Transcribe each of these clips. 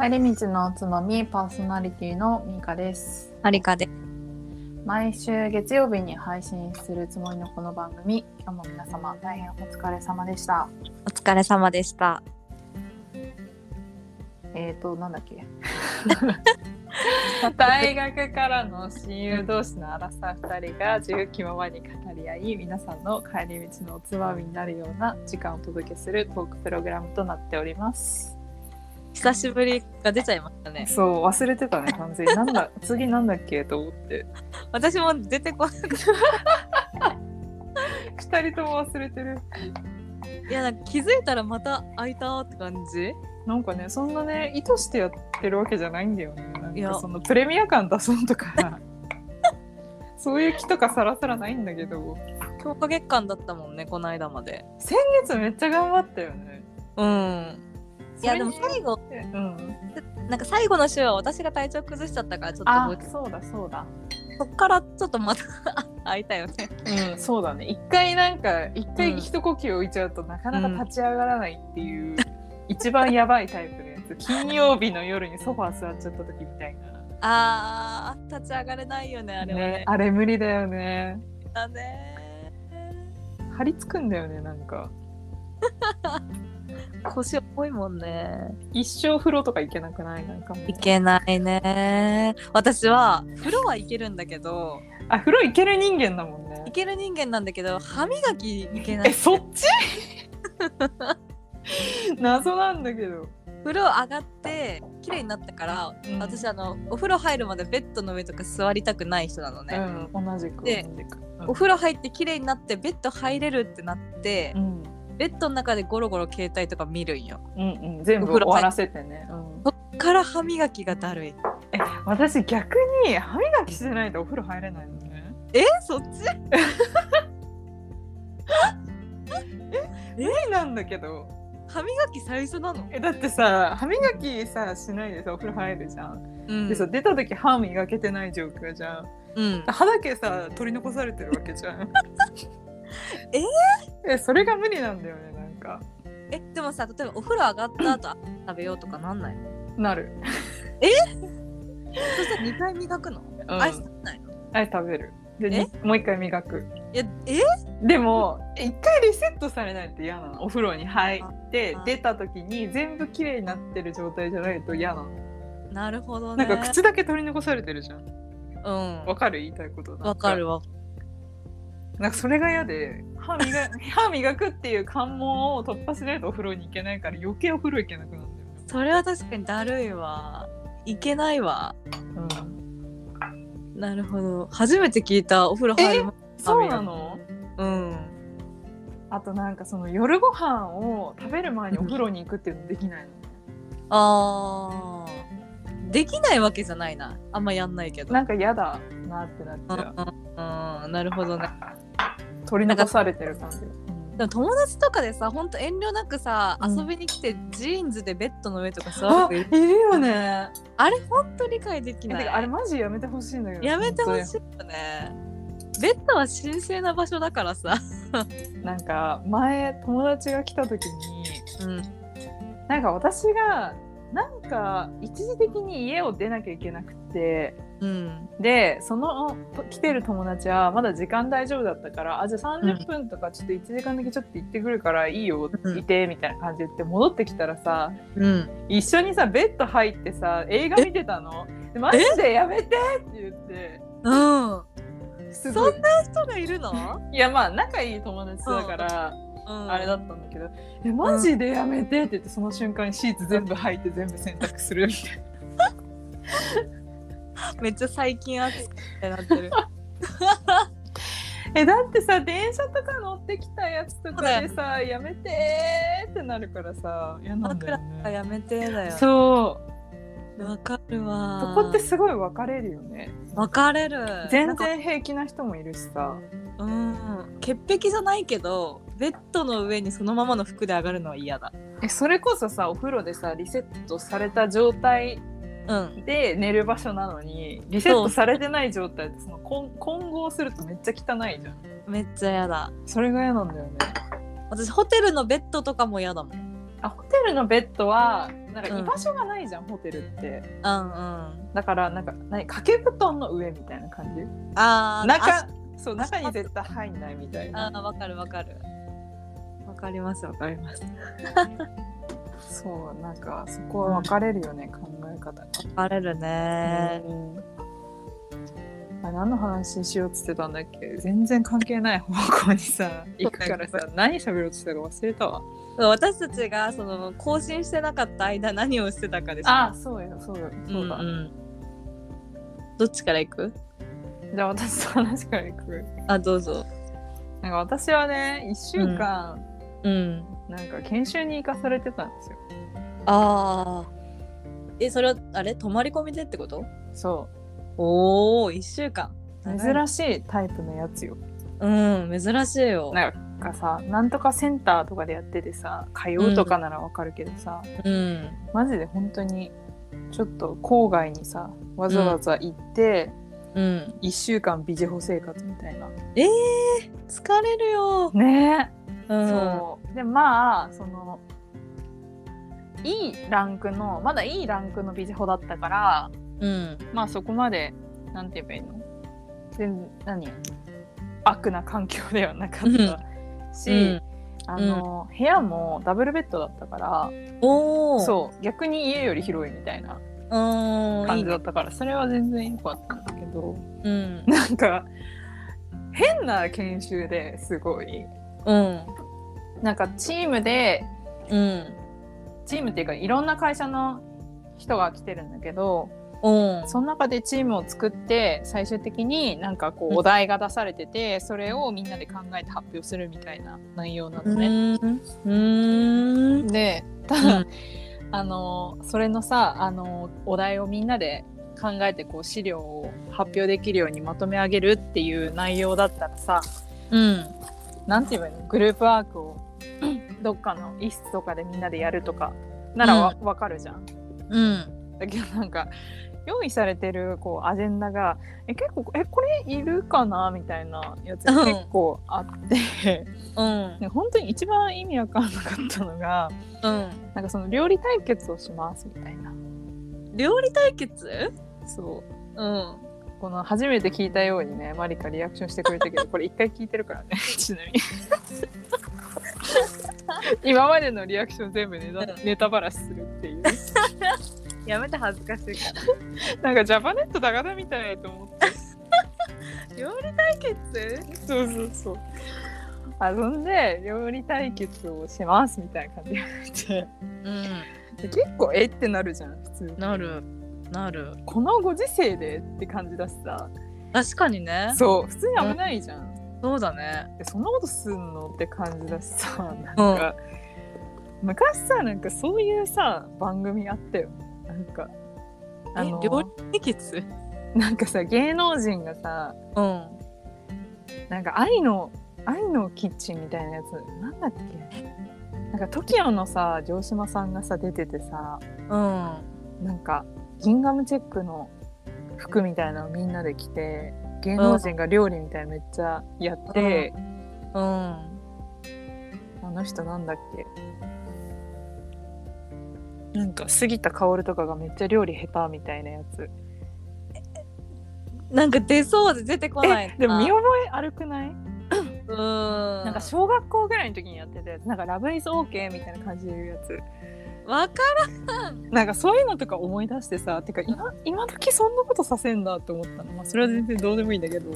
帰り道のおつまみパーソナリティのミカですマリカで。毎週月曜日に配信するつもりのこの番組今日も皆様大変お疲れ様でしたお疲れ様でした。えーとなんだっけ？大学からの親友同士のアラサー2人が自由気ままに語り合い皆さんの帰り道のおつまみになるような時間をお届けするトークプログラムとなっております久しぶりが出ちゃいましたね。そう忘れてたね完全に。なんだ 次なんだっけと思って。私も出てこなくて。2人とも忘れてる。いや、なんか気づいたらまた開いたって感じ？なんかねそんなね意図してやってるわけじゃないんだよね。なんいや。かそのプレミア感出そうとか。そういう気とかさらさらないんだけど。強化月間だったもんね、この間まで。先月めっちゃ頑張ったよね。うん。いや、でも最後、うん。なんか最後の週は私が体調崩しちゃったから、ちょっとあそうだそうだ。そっからちょっとまた開いたよね。うんそうだね。一回なんか一うん回一呼吸置いちゃうとなかなか立ち上がらないっていう、一番やばいタイプのやつ。金曜日の夜にソファー座っちゃった時みたいな。あー、立ち上がれないよね、あれはね。ね。あれ無理だよね。だね。張り付くんだよねなんか 腰重いもんね。一生風呂とか行けなくない？なんか。もういけないね。私は風呂は行けるんだけど、あ風呂行ける人間だもんね。行ける人間なんだけど、歯磨き行けない。えそっち？謎なんだけど、風呂上がって綺麗になったから、うん。私あのお風呂入るまでベッドの上とか座りたくない人なのね。うん同じく同でお風呂入って綺麗になってベッド入れるってなって、うんベッドの中でゴロゴロ携帯とか見るんよ。うんうん。全部お風呂入っ終わらせてね、うん。そっから歯磨きがだるい。え私逆に歯磨きしてないとお風呂入れないのね。えそっち？無理なんだけど。歯磨き最初なの？えだってさ歯磨きさしないでさお風呂入るじゃん、うん。でさ出た時歯磨けてない状況じゃん。うん。歯だけさ取り残されてるわけじゃん ええそれが無理なんだよねなんか。えでもさ例えばお風呂上がった後食べようとかなんないの？なる、そしたら2回磨くの、うん、アイス食べないの？アイス食べる。でにもう一回磨く。いやえ？でも一回リセットされないと嫌なの。お風呂に入ってあ出た時に全部綺麗になってる状態じゃないと嫌なの。なるほどね。なんか口だけ取り残されてるじゃん。うん。わかる？言いたいことわかるわなんかそれが嫌で。歯磨 歯磨くっていう関門を突破しないとお風呂に行けないから余計お風呂行けなくなるんだよね。それは確かにだるいわ。いけないわ。うん。なるほど。初めて聞いたお風呂入る前そうなの？うん。あとなんかその夜ご飯を食べる前にお風呂に行くっていうのできないの？あー。できないわけじゃないな。あんまやんないけど。なんか嫌だなってなっちゃう。うんうん。なるほどね取り残されてる感じ、うん。でも友達とかでさほんと遠慮なくさ、うん。遊びに来てジーンズでベッドの上とか座あるいるよね。あれほんと理解できない。あれマジやめてほしいんだけどやめてほ本しいよね。ベッドは神聖な場所だからさ。なんか前友達が来た時にうん。なんか私がなんか一時的に家を出なきゃいけなくてうん。でそのと来てる友達はまだ時間大丈夫だったからあじゃあ30分とかちょっと1時間だけちょっと行ってくるからいいよ、うん。いてみたいな感じで言って戻ってきたらさうん。一緒にさベッド入ってさ映画見てたの？でマジでやめてって言って。うん。そんな人がいるの、いやまあ仲いい友達だから、うん、あれだったんだけど「えマジでやめて」って言ってその瞬間にシーツ全部履いて全部洗濯するみたい めっちゃ最近熱くなってるな。えだってさ電車とか乗ってきたやつとかでさ「やめて」ってなるからさ嫌なんだ枕よね。がやめてだよそうわかるわそこってすごい分かれるよね。分かれる全然平気な人もいるしさ。うん潔癖じゃないけどベッドの上にそのままの服で上がるのは嫌だえそれこそさお風呂でさリセットされた状態うん。で寝る場所なのにリセットされてない状態でその混混合するとめっちゃ汚いじゃん。めっちゃ嫌だ。それが嫌なんだよね。私ホテルのベッドとかも嫌だもん。あホテルのベッドはなんかうん。居場所がないじゃん、ホテルって。うんうん。だからなんか何掛け布団の上みたいな感じ？あー中そう中に絶対入んないみたいあなーわかるわかる。わかりますわかります。そうなんかそこは分かれるよね、考え方がわかれるね。うん。あ何の話しようっつってたんだっけ？全然関係ない方向にさ 行くからさ何喋ろうとしてたか忘れたわ。私たちがその更新してなかった間何をしてたかですあそうよそうよそうだ、んん。どっちから行く？じゃあ私の話から行く。あどうぞ。なんか私はね1週間、うん。なんか研修に行かされてたんですよ。ああえそれはあれ？泊まり込みでってこと？そおお1週間。う珍しいタイプのやつよ。うん珍しいよ。なんかさなんとかセンターとかでやっててさ通うとかならわかるけどさ、うん。マジで本当にちょっと郊外にさわざわざ行って、うん。1週間美女補生活みたいな。えー、疲れるよ。ね。え、うん。そう。でまあそのいいランクのまだいいランクの美女補だったからうんまあそこまでなんて言えばいいの？全然何？悪な環境ではなかったし、うん。あの、部屋もダブルベッドだったからおおそう逆に家より広いみたいなううん感じだったからそれは全然良かったんだけどうん。なんか変な研修ですごい。うん。なんかチームでうんチームっていうかいろんな会社の人が来てるんだけどうん。その中でチームを作って最終的になんかこううんお題が出されててそれをみんなで考えて発表するみたいな内容なのね。うん。うんでただ、あのそれのさあのお題をみんなで考えてこう資料を発表できるようにまとめ上げるっていう内容だったらさうん。なんて言えばいいの？グループワークをどっかの一室とかでみんなでやるとかならわ,、わかるじゃん。うん。だけどなんか用意されてるこうアジェンダがえ結構えこれいるかなみたいなやつが結構あって、うん。で本当に一番意味わかんなかったのがうん。なんかその料理対決をしますみたいな。料理対決？そう。うんこの初めて聞いたようにねマリカリアクションしてくれたけど これ一回聞いてるからね ちなみに。今までのリアクション全部ネタうん。ネタバラシするっていう。やめて恥ずかしいから。なんかジャパネット高田みたいと思って。料理対決？そうそうそう。あそんで料理対決をしますみたいな感じで言って。うん。で結構えってなるじゃん普通に。なるなる。このご時世でって感じだしさ。確かにね。そう普通に危ないじゃん、そうだね。でそんなことすんのって感じだしさ。なんか、昔さなんかそういうさ番組あったよ。なんかあのえ料理対決なんかさ芸能人がさうん。なんか愛の愛のキッチンみたいなやつなんだっけ？なんか TOKIO のさ城島さんがさ出ててさうん。なんかギンガムチェックの服みたいなのをみんなで着て芸能人が料理みたいめっちゃやって、うん。あの人なんだっけ？なんか杉田薫とかがめっちゃ料理下手みたいなやつ。なんか出そうで出てこないえでも見よ覚え悪くない？うん。なんか小学校ぐらいの時にやってたやつ。なんかラブイズオーケーみたいな感じで言うやつわかなんかそういうのとか思い出してさてか今今時そんなことさせんだって思ったの、まあ、それは全然どうでもいいんだけど、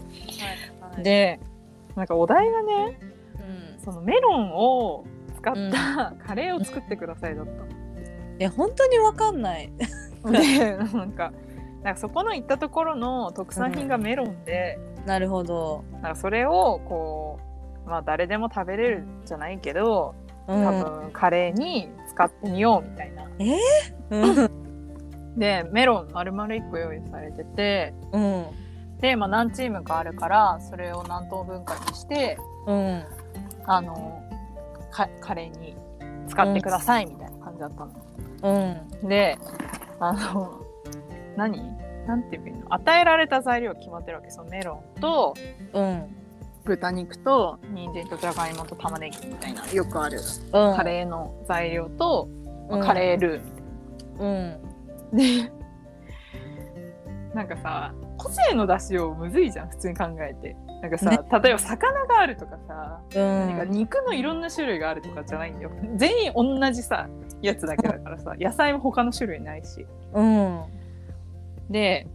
らんでなんかお題がねうん。そのメロンを使ったカレーを作ってくださいだったの。え本当にわかんない。でなんかなんかそこの行ったところの特産品がメロンで、なるほど。なんかそれをこうまあ誰でも食べれるじゃないけどうん多分カレーに使ってみようみたいな。うん。でメロン丸々1個用意されてて。うん。で、まあ、何チームかあるからそれを何等分かにしてうん。あのかカレーに使ってくださいみたいな感じだったの。うん。であの何？なんていいの？与えられた材料決まってるわけ。そのメロンとうん豚肉と人参とじゃがいもと玉ねぎみたいなよくあるうんカレーの材料と、まあうんカレールーみたいうんな。でなんかさ個性の出しようむずいじゃん普通に考えて。なんかさ、ね例えば魚があるとかさ、うんなんか肉のいろんな種類があるとかじゃないんだよ。全員同じさやつだけだからさ野菜も他の種類ないし。うんで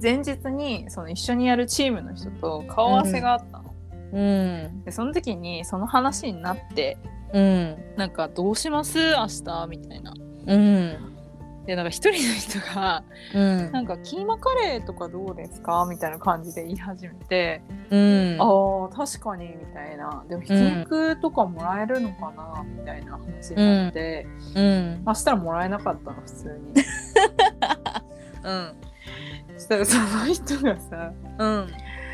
前日にその一緒にやるチームの人と顔合わせがあったの。うん。でその時にその話になってうん。なんかどうします？明日？みたいな。うん。でなんか一人の人がうん。なんかキーマカレーとかどうですか？みたいな感じで言い始めて、うん。あー確かにみたいな。でもひき肉とかもらえるのかな、みたいな話になって、うん。まあしたらもらえなかったの普通に。うん。そしたらその人がさうん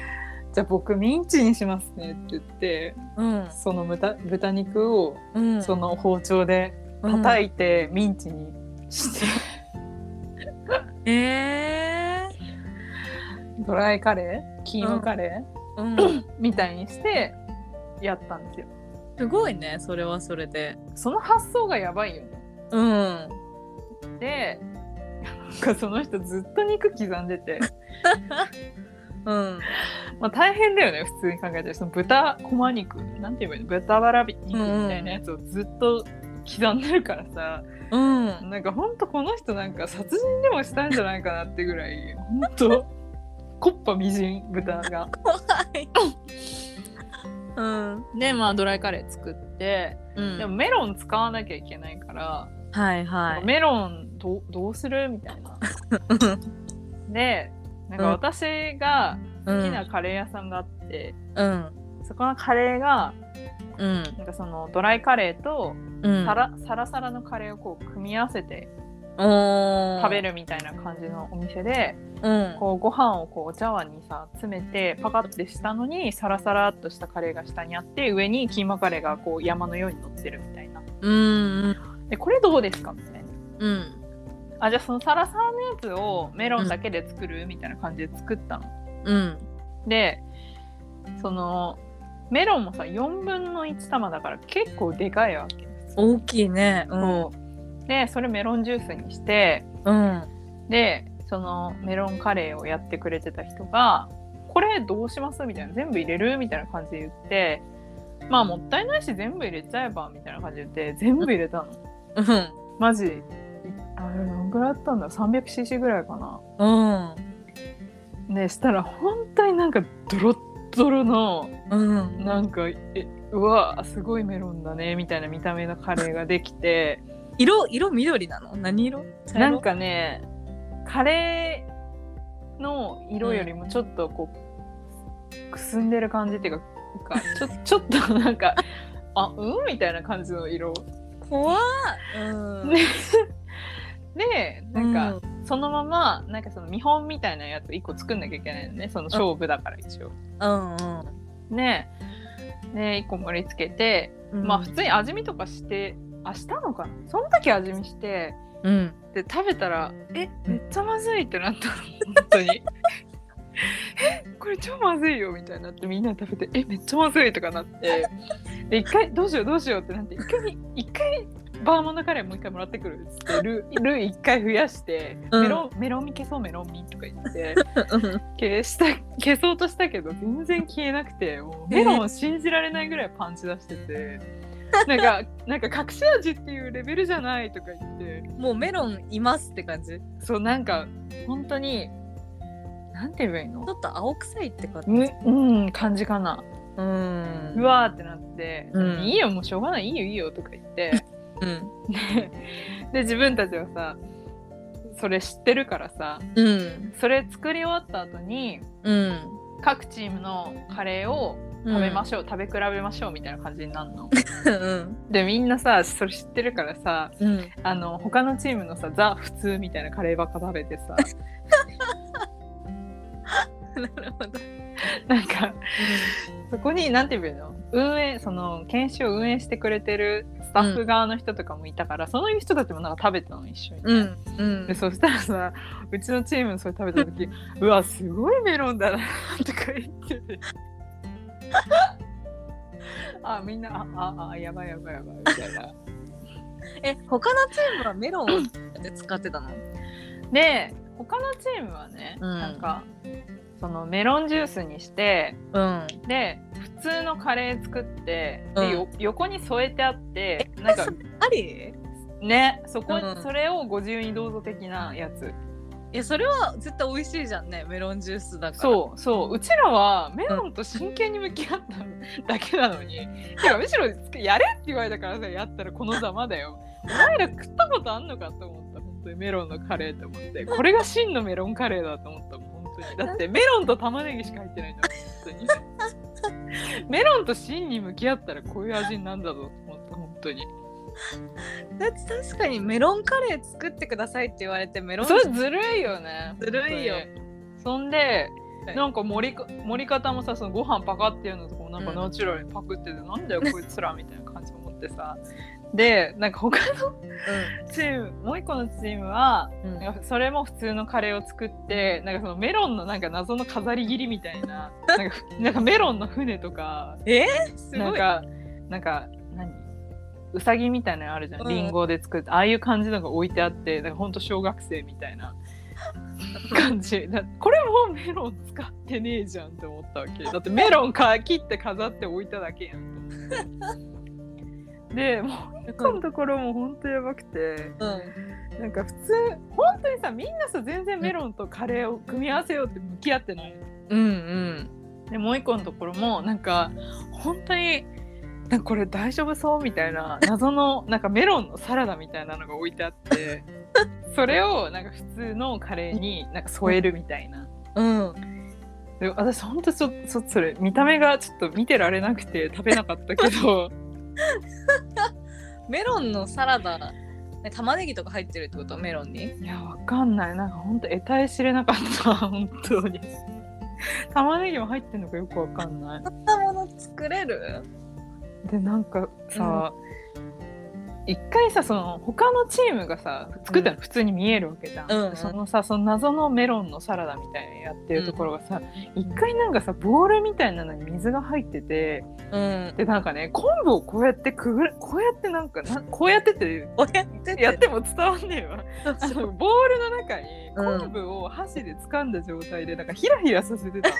「じゃあ僕ミンチにしますね」って言ってうん。その豚豚肉をうん。その包丁で叩いてミンチにして、えドライカレー？キーマカレー、ーうん。みたいにしてやったんですよ。すごいねそれはそれで。その発想がやばいよね。うん。でなんかその人ずっと肉刻んでて、うん。まあ、大変だよね普通に考えてその豚こま肉。なんて言えばいいの？豚バラ肉みたいなやつをずっと刻んでるからさ、うん。なんかほんとこの人なんか殺人でもしたんじゃないかなってぐらいほんと。コッパみじん豚が。うん。でまあドライカレー作って。うん。でもメロン使わなきゃいけないから、はいはい。メロンどうどうする？みたいな。でなんかうん。私が好好きなカレー屋さんがあって、うん。そこのカレーがうん。なんかそのドライカレーとうん。サラ,、サラサラのカレーをこう組み合わせて食べるみたいな感じのお店で、うん。こうご飯をこうお茶碗にさ詰めてパカッてしたのにサラサラっとしたカレーが下にあって上にキーマカレーがこう山のように乗ってるみたいな。うん。でこれどうですか？みたいな。うんあじゃあそのサラサラのやつをメロンだけで作る、みたいな感じで作ったの。うんでそのメロンもさ4分の1玉だから結構でかいわけです。大きいねうんそうでそれメロンジュースにしてうんでそのメロンカレーをやってくれてた人が「これどうします?」みたいな「全部入れる?」みたいな感じで言って「まあもったいないし全部入れちゃえば」みたいな感じで言って全部入れたの。うんマジいあれどんぐらいあったんだろう。300cc ぐらいかな。うん。でしたら本当になんかドロッドロのうん。なんかえうわすごいメロンだねみたいな見た目のカレーができて。色色緑なの？何色？なんかねカレーの色よりもちょっとこうくすんでる感じっていうかかちょ ちょっとなんかあうん？みたいな感じの色。怖っ。うん。ででなんか、そのままなんかその見本みたいなやつ1個作んなきゃいけないのね。その勝負だから一応。うんね。で1個盛り付けてうん。まあ普通に味見とかしてあしたのかな？その時味見してうん。で食べたらえめっちゃまずいってなったの。本当に。えこれ超まずいよみたいになってみんなで食べてえめっちゃまずいとかなって。で一回どうしようどうしようってなって一回に一回バーモントカレーもう一回もらってくるっつってルー ルー一回増やして、うん。メロンメロン味消そうメロン味とか言って消した消そうとしたけど全然消えなくてもうメロン信じられないぐらいパンチ出しててなんかなんか隠し味っていうレベルじゃないとか言って。もうメロンいますって感じ？ちそうなんか本当になんて言えばいいの？ょっと青臭いって感じ？むうん感じかな、うん。うわーってなって、うん。いいよもうしょうがないいいよいいよとか言ってうん。でで自分たちはさそれ知ってるからさうん。それ作り終わった後にうん。各チームのカレーを食べましょう、食べ比べましょうみたいな感じになるの。うん。でみんなさそれ知ってるからさうん。あの他のチームのさザ普通みたいなカレーばっか食べてさ。なるほど なんかそこに何て言うの？運営その研修を運営してくれてるスタッフ側の人とかもいたから、そういう人たちもなんか食べたの一緒にね、うんうん。でそしたらさうちのチームそれ食べた時 うわすごいメロンだなとか言ってて。あみんなあああやばいやばいやばいみたいな。え他のチームはメロンをで使ってたの？で他のチームはね、うん。なんかそのメロンジュースにしてうん。で普通のカレー作って、うん。でよ横に添えてあってなんかあり？ねそこ、うん。それをご自由にどうぞ的なやつ。いやそれは絶対美味しいじゃんねメロンジュースだから。そうそう。うちらはメロンと真剣に向き合っただけなのに、てかむしろやれって言われたからさやったらこのざまだよ。お前ら食ったことあんのかと思った。本当にメロンのカレーと思って。これが真のメロンカレーだと思ったもん だってメロンと玉ねぎしか入ってないんだもん本当に。メロンと真に向き合ったらこういう味になんだぞと思った本当に。だって確かにメロンカレー作ってくださいって言われてメロンそれずるいよねずるいよ。そんではい。なんか盛りか盛り方もさそのご飯パカっていうのとかもなんかうんナチュラルにパクってて、なんだよこいつらみたいな感じ思ってさでなんか他のチームもう一個のチームは、うん。なんかそれも普通のカレーを作ってなんかそのメロンのなんか謎の飾り切りみたいななんかふ なんかメロンの船とかえ？ー、すごいなんかなんか何うさぎみたいなのあるじゃん、うん。リンゴで作ってああいう感じのが置いてあってなんかほんと小学生みたいな 感じ。だこれもメロン使ってねえじゃんって思ったわけ。だってメロンか切って飾って置いただけやんと思ってでもう一個のところもほんとやばくて。うん。なんか普通本当にさみんなさ全然メロンとカレーを組み合わせようって向き合ってない。のうんうん。でもう一個のところもなんか本当になんかこれ大丈夫そうみたいな謎のなんかメロンのサラダみたいなのが置いてあって それをなんか普通のカレーになんか添えるみたいな。うん。で私本当ちょそそれ見た目がちょっと見てられなくて食べなかったけど メロンのサラダね玉ねぎとか入ってるってこと？メロンに？いやわかんない。なんか本当得体知れなかった。本当に。玉ねぎも入ってんのかよくわかんない。そんなもの作れる？でなんかさ、一回さその他のチームがさ作ったの普通に見えるわけじゃん、うんうん。そのさその謎のメロンのサラダみたいなのやってるところがさ一、回なんかさボールみたいなのに水が入っててうん。でなんかね昆布をこうやってくぐるこうやってなんかなこうやってってやってて。やっても伝わんねえわ。ボールの中にうん。昆布を箸で掴んだ状態でなんかヒラヒラさせてたの。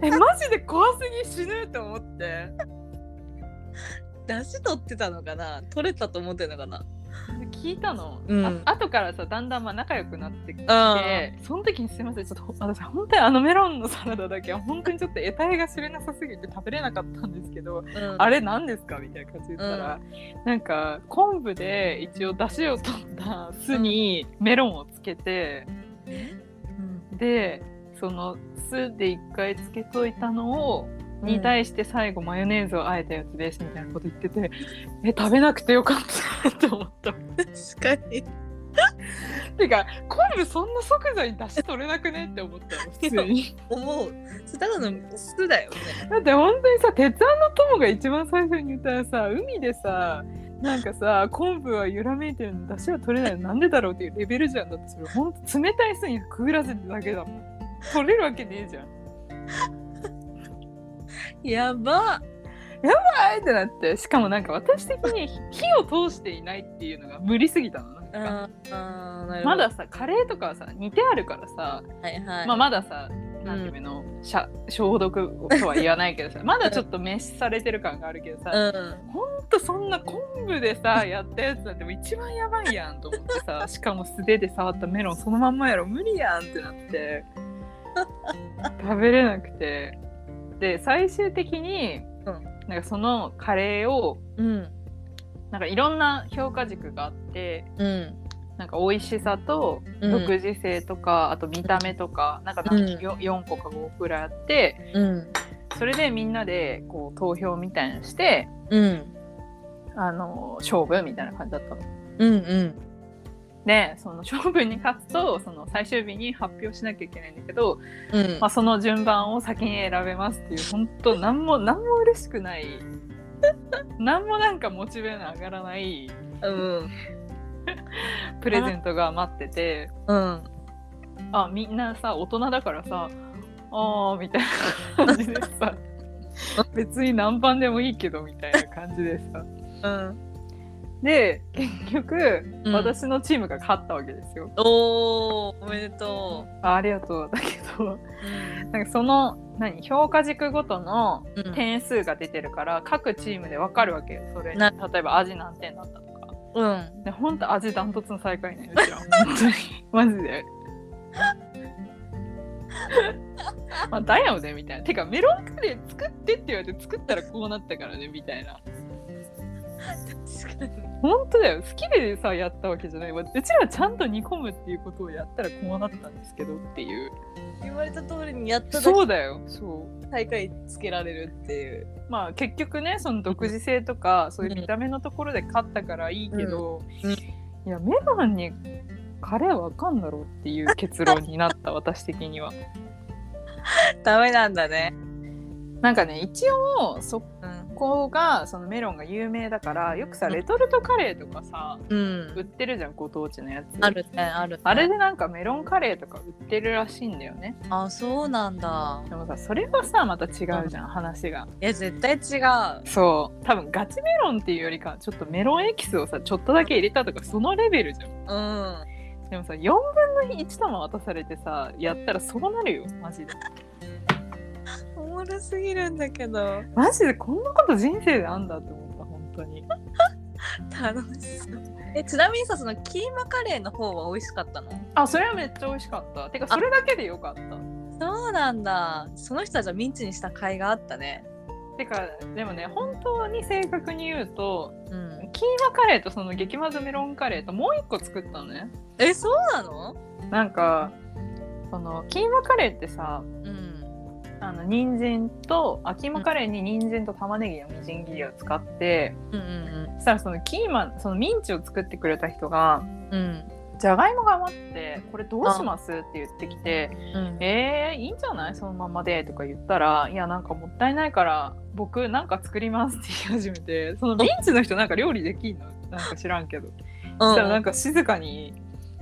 えマジで怖すぎ死ぬと思って出汁取ってたのかな？取れたと思ってんのかな？で聞いたの、うん。あ後からさだんだんまあ仲良くなってきてうん。その時にすいませんちょっと私本当にあのメロンのサラダだけは本当にちょっと得体が知れなさすぎて食べれなかったんですけど、うん。あれ何ですか？みたいな感じで言ったら、なんか昆布で一応出汁を取った酢にメロンをつけて、うん。でその酢で一回つけといたのをに対して最後マヨネーズをあえたやつですみたいなこと言っててえ食べなくてよかったって思った。確かに。てか昆布そんな即座に出汁取れなくねって思ったの普通に。思う。ただの酢だよね。だって本当にさ鉄腕の友が一番最初に言ったらさ海でさなんかさ昆布は揺らめいてるの出汁は取れないのなんでだろうっていうレベルじゃんだってそれ。ほんと冷たい酢にくぐらせてるだけだもん。取れるわけねえじゃんやば。あえってなってしかもなんか私的に火を通していないっていうのが無理すぎたの。なんかまださカレーとかはさ煮てあるからさ、はいはい、まあ、まださなんていうの、しゃ消毒とは言わないけどさ まだちょっと滅死されてる感があるけどさ、うん。ほんとそんな昆布でさやったやつなんてもう一番やばいやんと思ってさしかも素手で触ったメロンそのまんまやろ無理やんってなって 食べれなくてで最終的に、うんなんかそのカレーをうん。なんかいろんな評価軸があってうん。なんか美味しさとうん。独自性とか、あと見た目とかなんかなん。かよ 4, 個か5個くらいあってうん。それでみんなでこう投票みたいなのしてうん。あの勝負みたいな感じだったの。うんうんでその勝負に勝つとその最終日に発表しなきゃいけないんだけど、うん。まあ、その順番を先に選べますっていう本当何も何も嬉しくない。何もなんかモチベの上がらない。うん。プレゼントが待ってて。うん。あみんなさ大人だからさあーみたいな感じでさ。別に何番でもいいけどみたいな感じでさ。うんで結局、うん。私のチームが勝ったわけですよ。おーおめでとあありがとうだけど。うなんかその何評価軸ごとのうん。点数が出てるから各チームで分かるわけよ。それな例えば味何点だったとか。うん。でほんと味ダントツの最下位ねうちは本当に。マジで。まあだよねみたいな。てかメロンカレー作ってって言われて作ったらこうなったからねみたいな本当だよ。好きでさやったわけじゃない。わうちらちゃんと煮込むっていうことをやったらこうなったんですけどっていう。言われた通りにやっただそうだよ。そう。け大会つけられるっていう。まあ結局ねその独自性とかそういう見た目のところで勝ったからいいけど、うんうんいやメロンにカレーわかんだろうっていう結論になった私的には。ダメなんだね。なんかね一応そうんこがそのメロンが有名だからよくさレトルトカレーとかさうん売ってるじゃんご当地のやつ。あるねあるねあれでなんかメロンカレーとか売ってるらしいんだよね。あそうなんだでもさそれはさまた違うじゃん、話が。いや絶対違うそう多分ガチメロンっていうよりかちょっとメロンエキスをさちょっとだけ入れたとかそのレベルじゃん。うんでもさ4分の1玉渡されてさやったらそうなるよマジで。おもろすぎるんだけどマジでこんなこと人生であんだって思った本当に。楽しそうえちなみにさそのキーマカレーの方は美味しかったの？あそれはめっちゃ美味しかった。てかそれだけでよかった。そうなんだその人はじゃあミンチにした甲斐があったねてかでもね本当に正確に言うとうんキーマカレーとその激まずメロンカレーともう一個作ったのね。えそうなの？なんかそのキーマカレーってさうんあの人参とあキーマカレーに人参と玉ねぎのみじん切りを使って、うんうんそしたらそのキーマそのミンチを作ってくれた人がうん。じゃがいもが余ってこれどうしますって言ってきてうん。えー、いいんじゃない？そのままでとか言ったらいやなんかもったいないから僕なんか作りますって言い始めてそのミンチの人なんか料理できんの？なんか知らんけど。そしたらなんか静かに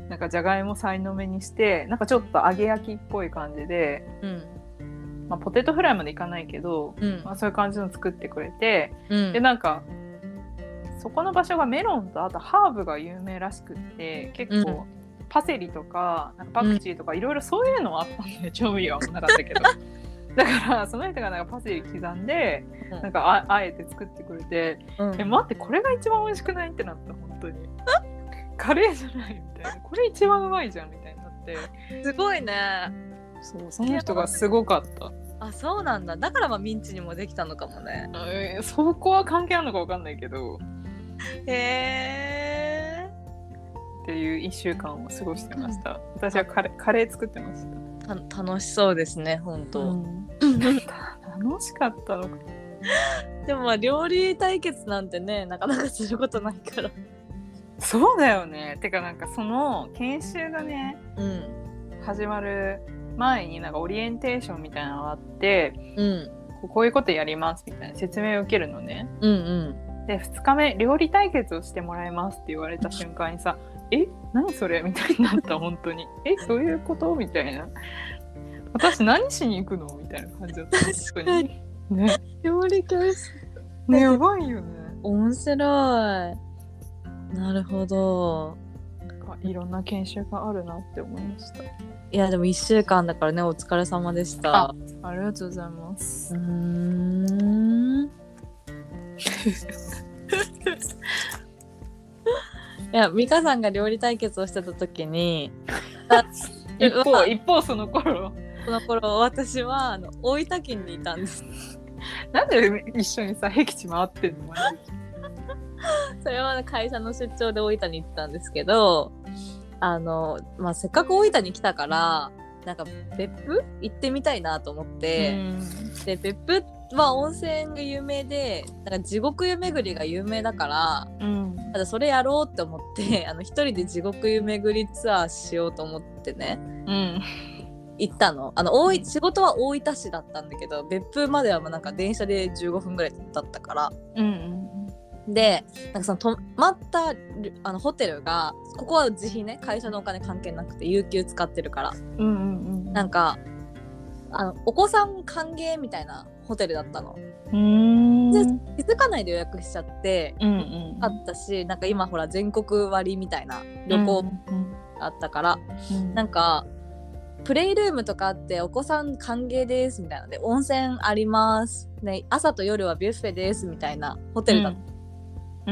なんかじゃがいもさいの目にしてなんかちょっと揚げ焼きっぽい感じで、うんまあ、ポテトフライまでいかないけど、うん。まあ、そういう感じの作ってくれてうん。でなんかそこの場所がメロンとあとハーブが有名らしくって結構、パセリとかなんかパクチーとかいろいろそういうのはあったんで調 味料はなかったけど。だからその人がなんかパセリ刻んでうん。なんかああえて作ってくれてうん。え待ってこれが一番美味しくないってなった本当に。カレーじゃないみたいな。これ一番うまいじゃんみたいになって。すごいねそうその人がすごかった。あそうなんだ。だからまあミンチにもできたのかもね。えーそこは関係あるのかわかんないけど。へえっていう1週間を過ごしてました。私はカレーカレー作ってました。た楽しそうですね本当、うん。楽しかったのか。でもまあ料理対決なんてねなかなかすることないから。そうだよね。てかなんかその研修がねうん。始まる前になんかオリエンテーションみたいなのがあってうん。こうこういうことやりますみたいな説明を受けるのね。うんうん。で2日目料理対決をしてもらいますって言われた瞬間にさ「え？何それ?」みたいになった本当に「え？そういうこと?」みたいな「私何しに行くの?」みたいな感じだった本当に。ね。料理教室。ねやばい。よね面白い。なるほど。いろんな研修があるなって思いましたいやでも1週間だからねお疲れ様でした。あありがとうございます。うーん。いや美香さんが料理対決をしてた時に 一方一方その頃。その頃私はあの大分県にいたんです。なんで一緒にさ僻地回ってんの？それは会社の出張で大分に行ったんですけどあの、まあ、せっかく大分に来たからなんか別府？行ってみたいなと思って、で別府は温泉が有名でなんか地獄湯巡りが有名だからうん。ただそれやろうって思って あの一人で地獄湯巡りツアーしようと思ってね。うん。行ったの。あの大い仕事は大分市だったんだけど別府まではなんか電車で15分ぐらいだったから。うんでなんかその泊まったルあのホテルがここは自費ね会社のお金関係なくて有給使ってるから。うんうんうんなんかあのお子さん歓迎みたいなホテルだったの。うん。で気づかないで予約しちゃってうんうんあったしなんか今ほら全国割みたいな旅行あったから、なんかプレイルームとかあってお子さん歓迎ですみたいなので温泉あります、ね、朝と夜はビュッフェですみたいなホテルだった、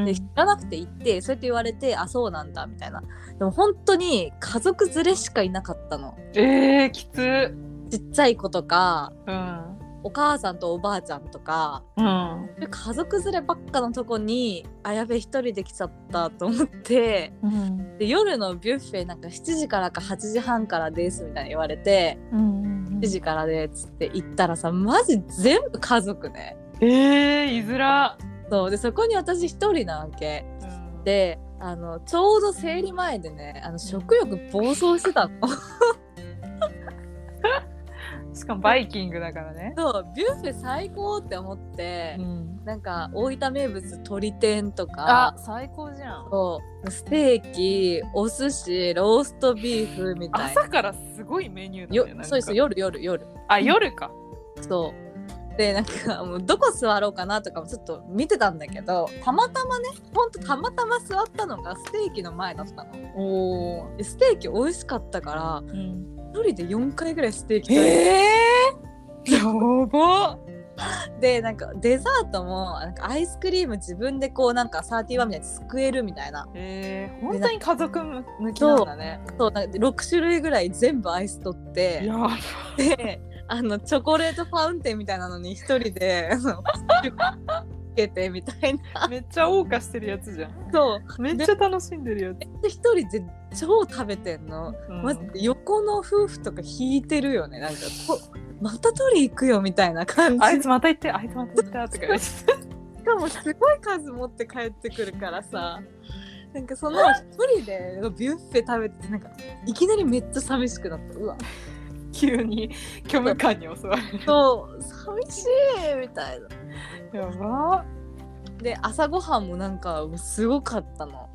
で知らなくて行ってそうやって言われてあそうなんだみたいな。でも本当に家族連れしかいなかったの。えー、きつ。ちっちゃい子とかうん。お母さんとおばあちゃんとかうん。家族連ればっかのとこにあやべ一人で来ちゃったと思ってうん。で夜のビュッフェなんか7時からか8時半からですみたいな言われてうん7時からでっつって行ったらさマジ全部家族ね。えー、いづらそう。でそこに私一人なわけ。であのちょうど生理前でねあの食欲暴走してたの。しかもバイキングだからね。そう。ビュッフェ最高って思って、ん。なんか大分名物鶏天とあか最高じゃん。そう。ステーキお寿司ローストビーフみたいな。朝からすごいメニューだよねなんかそうです夜夜夜。あ夜か。そうでなんかもうどこ座ろうかなとかもちょっと見てたんだけどたまたまねほんとたまたま座ったのがステーキの前だったの。おステーキ美味しかったからうん、一人で4回ぐらいステーキ食べて。えー、やば。でなんかデザートもなんかアイスクリーム自分でこうなんか31みたいにすくえるみたいな。えー、本当に家族向きなんだね。そう。なんか6種類ぐらい全部アイス取って。やば。であのチョコレートファウンテンみたいなのに一人で けてみたいな。めっちゃ謳歌してるやつじゃん。そう。めっちゃ楽しんでるやつ、で一人で超食べてんの、うん。横の夫婦とか引いてるよね。なんかこまた取り行くよみたいな感じ。あいつまた行ってあいつまた行ったとか言って。しかもすごい数持って帰ってくるからさ。なんかその一人でビュッフェ食べててなんかいきなりめっちゃ寂しくなった。うわ急に虚無感に襲われる。そう寂しいみたいな。やば。で朝ごはんもなんかすごかったの。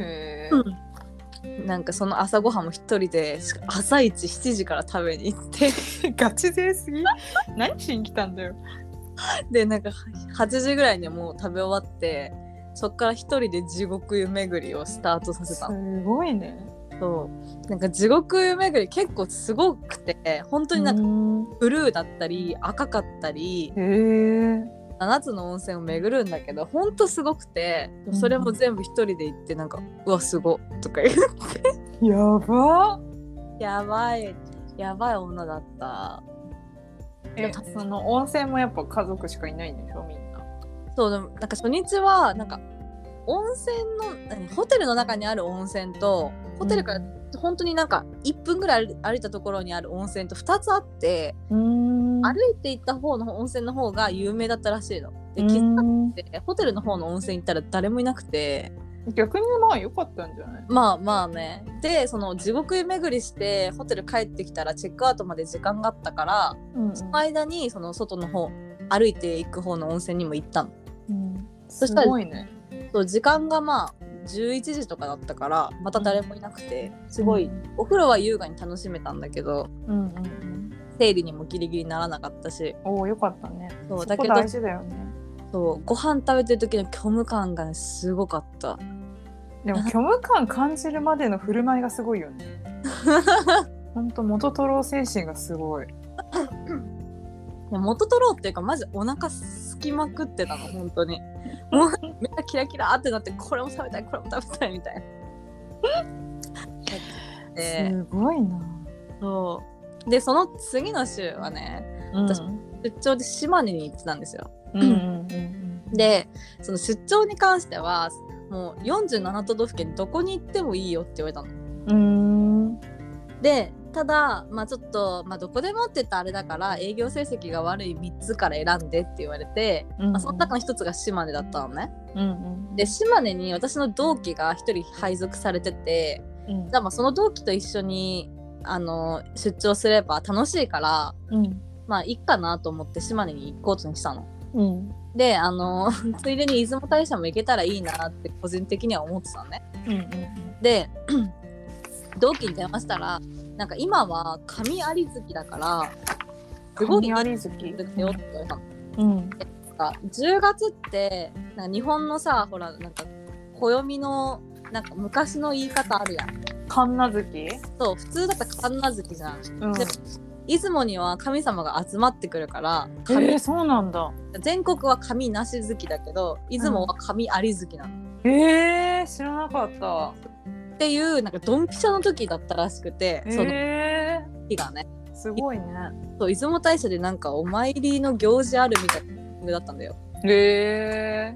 へなんかその朝ごはんも一人で朝一7時から食べに行って。え ガチ勢すぎ？何しに来たんだよ。でなんか8時ぐらいにはもう食べ終わってそっから一人で地獄湯巡りをスタートさせた。のすごいねそうなんか地獄湯巡り結構すごくて本当になんかかブルーだったり赤かったりへえ7つの温泉を巡るんだけどほんとすごくてそれも全部一人で行ってなんか「うわすごっ」とか言うやば。やばい。やばい女だった。えその温泉もやっぱ家族しかいないんでしょみんな。そうでもなんか初日はなんか温泉の何ホテルの中にある温泉とホテルから本当になんか1分ぐらい歩歩いたところにある温泉と2つあってうん。歩いて行った方の温泉の方が有名だったらしいの。で気づかなくてホテルの方の温泉行ったら誰もいなくて。逆にまあ良かったんじゃない？まあまあね。でその地獄湯巡りしてホテル帰ってきたらチェックアウトまで時間があったからうん。その間にその外の方歩いていく方の温泉にも行ったの。うん。そしたらすごいねそう時間がまあ11時とかだったからまた誰もいなくてすごい、うんお風呂は優雅に楽しめたんだけどうんうんうん。生理にもギリギリならなかったし。おおよかったね。そそうだけどこ大事だよね。そうご飯食べてる時の虚無感がねすごかった。でも虚無感感じるまでの振る舞いがすごいよね。ほんと元取ろう精神がすごい元取ろうっていうかマジお腹すきまくってたの本当に。もうめっちゃキラキラってなってこれも食べたいこれも食べたいみたいな。ですごいな、そう。でその次の週はね私出張で島根に行ってたんですよ。うんうんうん でその出張に関してはもう47都道府県どこに行ってもいいよって言われたの。うん。でただまあちょっと、まあ、どこでもって言ったらあれだから営業成績が悪い3つから選んでって言われて、まあ、その中の1つが島根だったのね。うんうんで島根に私の同期が1人配属されててうんじゃあまあその同期と一緒にあの出張すれば楽しいからうんまあいいかなと思って島根に行こうとにしたの。うんであの ついでに出雲大社も行けたらいいなって個人的には思ってたのね。うんうんで 同期に電話したらなんか今は神有月だからすごいいい神有月ですよって言われたの。うんなんか10月ってなんか日本のさほらなんか暦のなんか昔の言い方あるやん。神奈月？そう普通だったら神奈月じゃん。うんで出雲には神様が集まってくるからえ神ー、そうなんだ全国は神なし月だけど出雲は神有月なの。えー、知らなかったっていうなんかドンピシャの時だったらしくて、そのえ日がね。ー、すごいね。そう出雲大社でなんかお参りの行事あるみたいなだったんだよ。え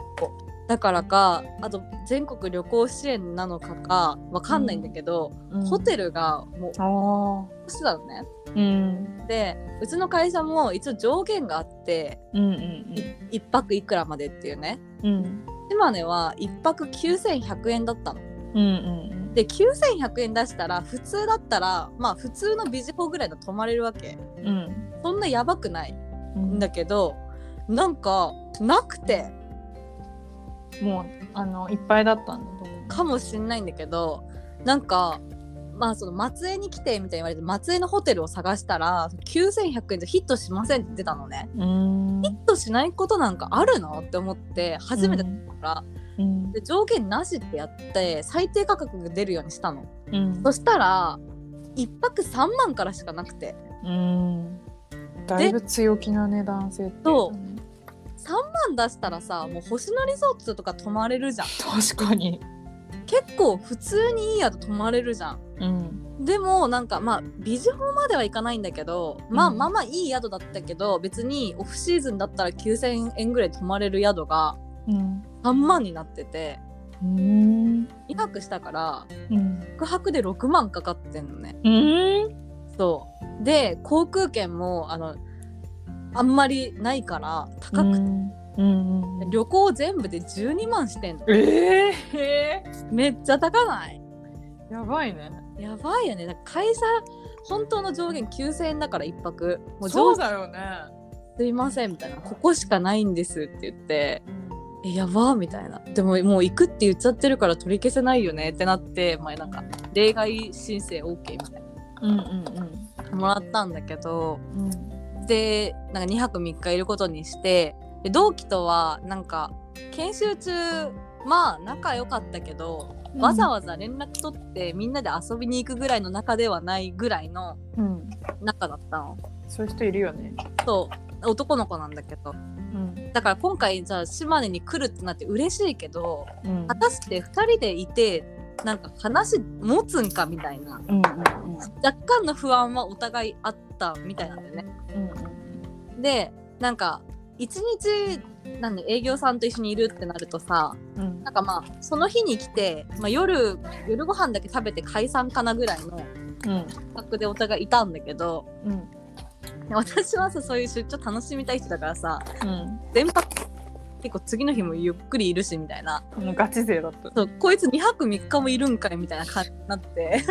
だからかあと全国旅行支援なのかかわかんないんだけど、ー、ホテルがもうあしてたのね。ーうん。でうちの会社も一応上限があってうんうん1泊いくらまでっていうね。うん。うん島根は1泊9100円だったの。うんうんで9100円出したら普通だったらまあ普通のビジホぐらいで泊まれるわけ。うん。そんなやばくない。うん。んだけどなんかなくて。もうあのいっぱいだったんだと思う。かもしんないんだけどなんかまあその松江に来てみたいに言われて松江のホテルを探したら9100円じゃヒットしませんって出たのね。ヒットしないことなんかあるの？って思って初めてだから、うんで上限なしってやって最低価格が出るようにしたの。うん。そしたら1泊3万からしかなくて。うん。だいぶ強気な値段設定。そう。だね3万出したらさもう星野リゾートとか泊まれるじゃん。確かに。結構普通にいい宿泊まれるじゃん。うん。でもなんかまあビジホまではいかないんだけど、まあうん。まあまあいい宿だったけど別にオフシーズンだったら9,000円ぐらい泊まれる宿がうん3万になっててうん2泊したからうん。宿泊で6万かかってんのね。うん。そう。で航空券もあのあんまりないから高くて、うん。うんうん旅行全部で12万してんの。ええめっちゃ高ない？やばいね。やばいよね。会社本当の上限9,000円だから1泊。もう上そうだよね。すいませんみたいな。ここしかないんですって言ってえやばみたいな。でももう行くって言っちゃってるから取り消せないよねってなってまあなんか例外申請 OK みたいうんうんなもらったんだけどうん。うんでなんか2泊3日いることにしてで同期とはなんか研修中まあ仲良かったけど、わざわざ連絡取ってみんなで遊びに行くぐらいの仲ではないぐらいのうん。仲だったの。そういう人いるよね。そう。男の子なんだけど。うんだから今回じゃあ島根に来るってなって嬉しいけどうん。果たして2人でいてなんか話持つんかみたいな。うんうん若干の不安はお互いあったみたいなんだよね。うん。でなんか一日なんで営業さんと一緒にいるってなるとさうん。なんかまあその日に来て、まあ、夜夜ご飯だけ食べて解散かなぐらいのうん。感覚でお互いいたんだけどうん 私はさそういう出張楽しみたい人だからさうん。全泊結構次の日もゆっくりいるしみたいな。もうガチ勢だった。そうこいつ2泊3日もいるんかいみたいな感じになって。